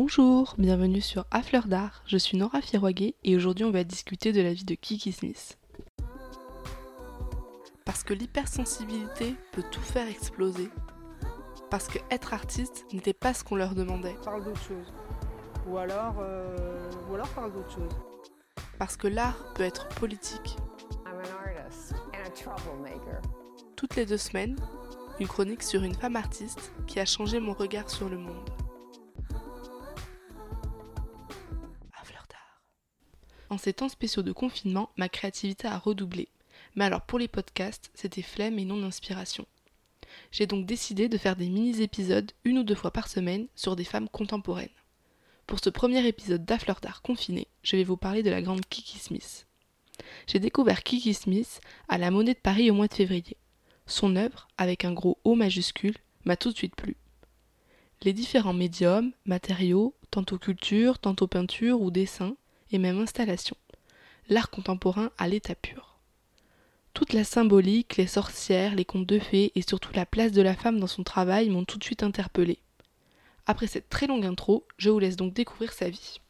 Bonjour, bienvenue sur À Fleur d'Art. Je suis Nora Firoguet et aujourd'hui on va discuter de la vie de Kiki Smith. Parce que l'hypersensibilité peut tout faire exploser. Parce que être artiste n'était pas ce qu'on leur demandait. Parle d'autre chose. Ou alors, euh, ou alors parle d'autre chose. Parce que l'art peut être politique. I'm an artist and a troublemaker. Toutes les deux semaines, une chronique sur une femme artiste qui a changé mon regard sur le monde. En ces temps spéciaux de confinement, ma créativité a redoublé. Mais alors pour les podcasts, c'était flemme et non inspiration. J'ai donc décidé de faire des mini-épisodes une ou deux fois par semaine sur des femmes contemporaines. Pour ce premier épisode d'A Fleur d'Art confiné, je vais vous parler de la grande Kiki Smith. J'ai découvert Kiki Smith à la Monnaie de Paris au mois de février. Son œuvre, avec un gros O majuscule, m'a tout de suite plu. Les différents médiums, matériaux, tantôt culture, tantôt peinture ou dessin, et même installation. L'art contemporain à l'état pur. Toute la symbolique, les sorcières, les contes de fées et surtout la place de la femme dans son travail m'ont tout de suite interpellée. Après cette très longue intro, je vous laisse donc découvrir sa vie.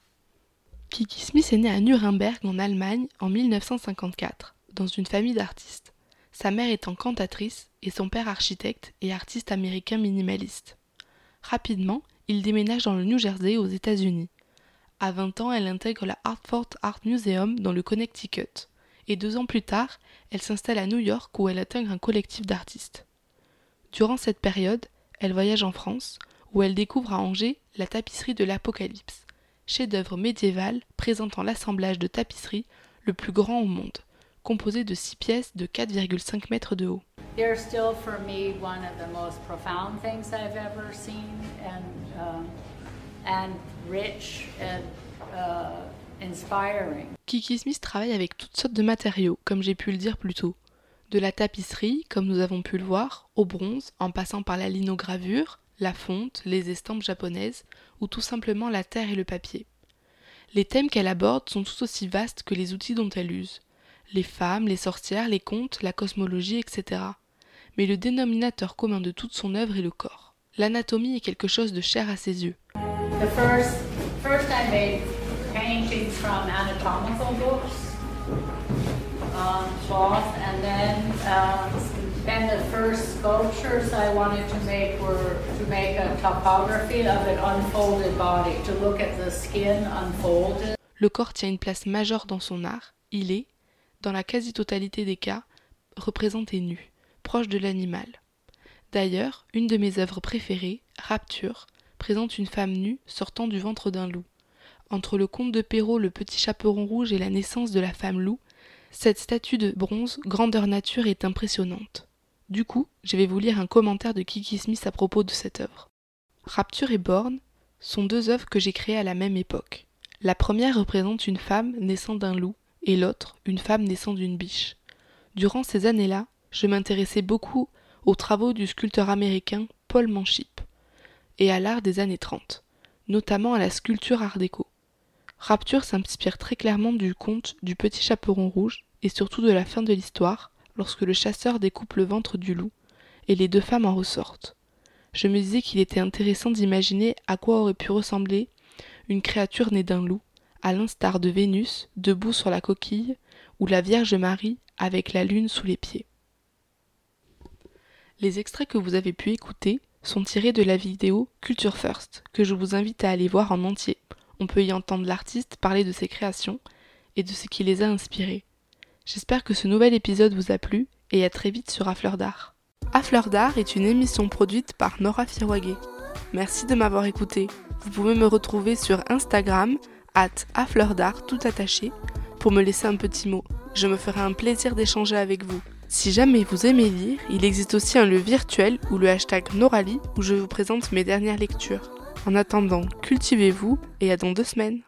Kiki Smith est née à Nuremberg en Allemagne en 1954, dans une famille d'artistes. Sa mère étant cantatrice et son père architecte et artiste américain minimaliste. Rapidement, il déménage dans le New Jersey aux États-Unis. À 20 ans, elle intègre la Hartford Art Museum dans le Connecticut. Et deux ans plus tard, elle s'installe à New York où elle intègre un collectif d'artistes. Durant cette période, elle voyage en France, où elle découvre à Angers la tapisserie de l'Apocalypse, chef-d'œuvre médiéval présentant l'assemblage de tapisseries le plus grand au monde, composé de six pièces de 4,5 mètres de haut. They're still for me one of the most profound things I've ever seen and and rich and uh, inspiring. Kiki Smith travaille avec toutes sortes de matériaux, comme j'ai pu le dire plus tôt. De la tapisserie, comme nous avons pu le voir, au bronze, en passant par la linogravure, la fonte, les estampes japonaises, ou tout simplement la terre et le papier. Les thèmes qu'elle aborde sont tout aussi vastes que les outils dont elle use. Les femmes, les sorcières, les contes, la cosmologie, etc. Mais le dénominateur commun de toute son œuvre est le corps. L'anatomie est quelque chose de cher à ses yeux. The first first I made paintings from anatomical books on cloth, and then um, then the first sculptures I wanted to make were to make a topography of an unfolded body, to look at the skin unfolded. Le corps tient une place majeure dans son art. Il est, dans la quasi-totalité des cas, représenté nu, proche de l'animal. D'ailleurs, une de mes œuvres préférées, Rapture, une femme nue sortant du ventre d'un loup. Entre le conte de Perrault, le petit chaperon rouge et la naissance de la femme loup, cette statue de bronze, grandeur nature, est impressionnante. Du coup, je vais vous lire un commentaire de Kiki Smith à propos de cette œuvre. Rapture et Borne sont deux œuvres que j'ai créées à la même époque. La première représente une femme naissant d'un loup et l'autre une femme naissant d'une biche. Durant ces années-là, je m'intéressais beaucoup aux travaux du sculpteur américain Paul Manship et à l'art des années 30, notamment à la sculpture art déco. Rapture s'inspire très clairement du conte du petit chaperon rouge et surtout de la fin de l'histoire, lorsque le chasseur découpe le ventre du loup et les deux femmes en ressortent. Je me disais qu'il était intéressant d'imaginer à quoi aurait pu ressembler une créature née d'un loup, à l'instar de Vénus debout sur la coquille ou la Vierge Marie avec la lune sous les pieds. Les extraits que vous avez pu écouter sont tirés de la vidéo Culture First, que je vous invite à aller voir en entier. On peut y entendre l'artiste parler de ses créations et de ce qui les a inspirés. J'espère que ce nouvel épisode vous a plu et à très vite sur A Fleur d'Art. A Fleur d'Art est une émission produite par Nora Firouaguet. Merci de m'avoir écouté. Vous pouvez me retrouver sur Instagram, at d'Art tout attaché, pour me laisser un petit mot. Je me ferai un plaisir d'échanger avec vous. Si jamais vous aimez lire, il existe aussi un lieu virtuel ou le hashtag Norali où je vous présente mes dernières lectures. En attendant, cultivez-vous et à dans deux semaines.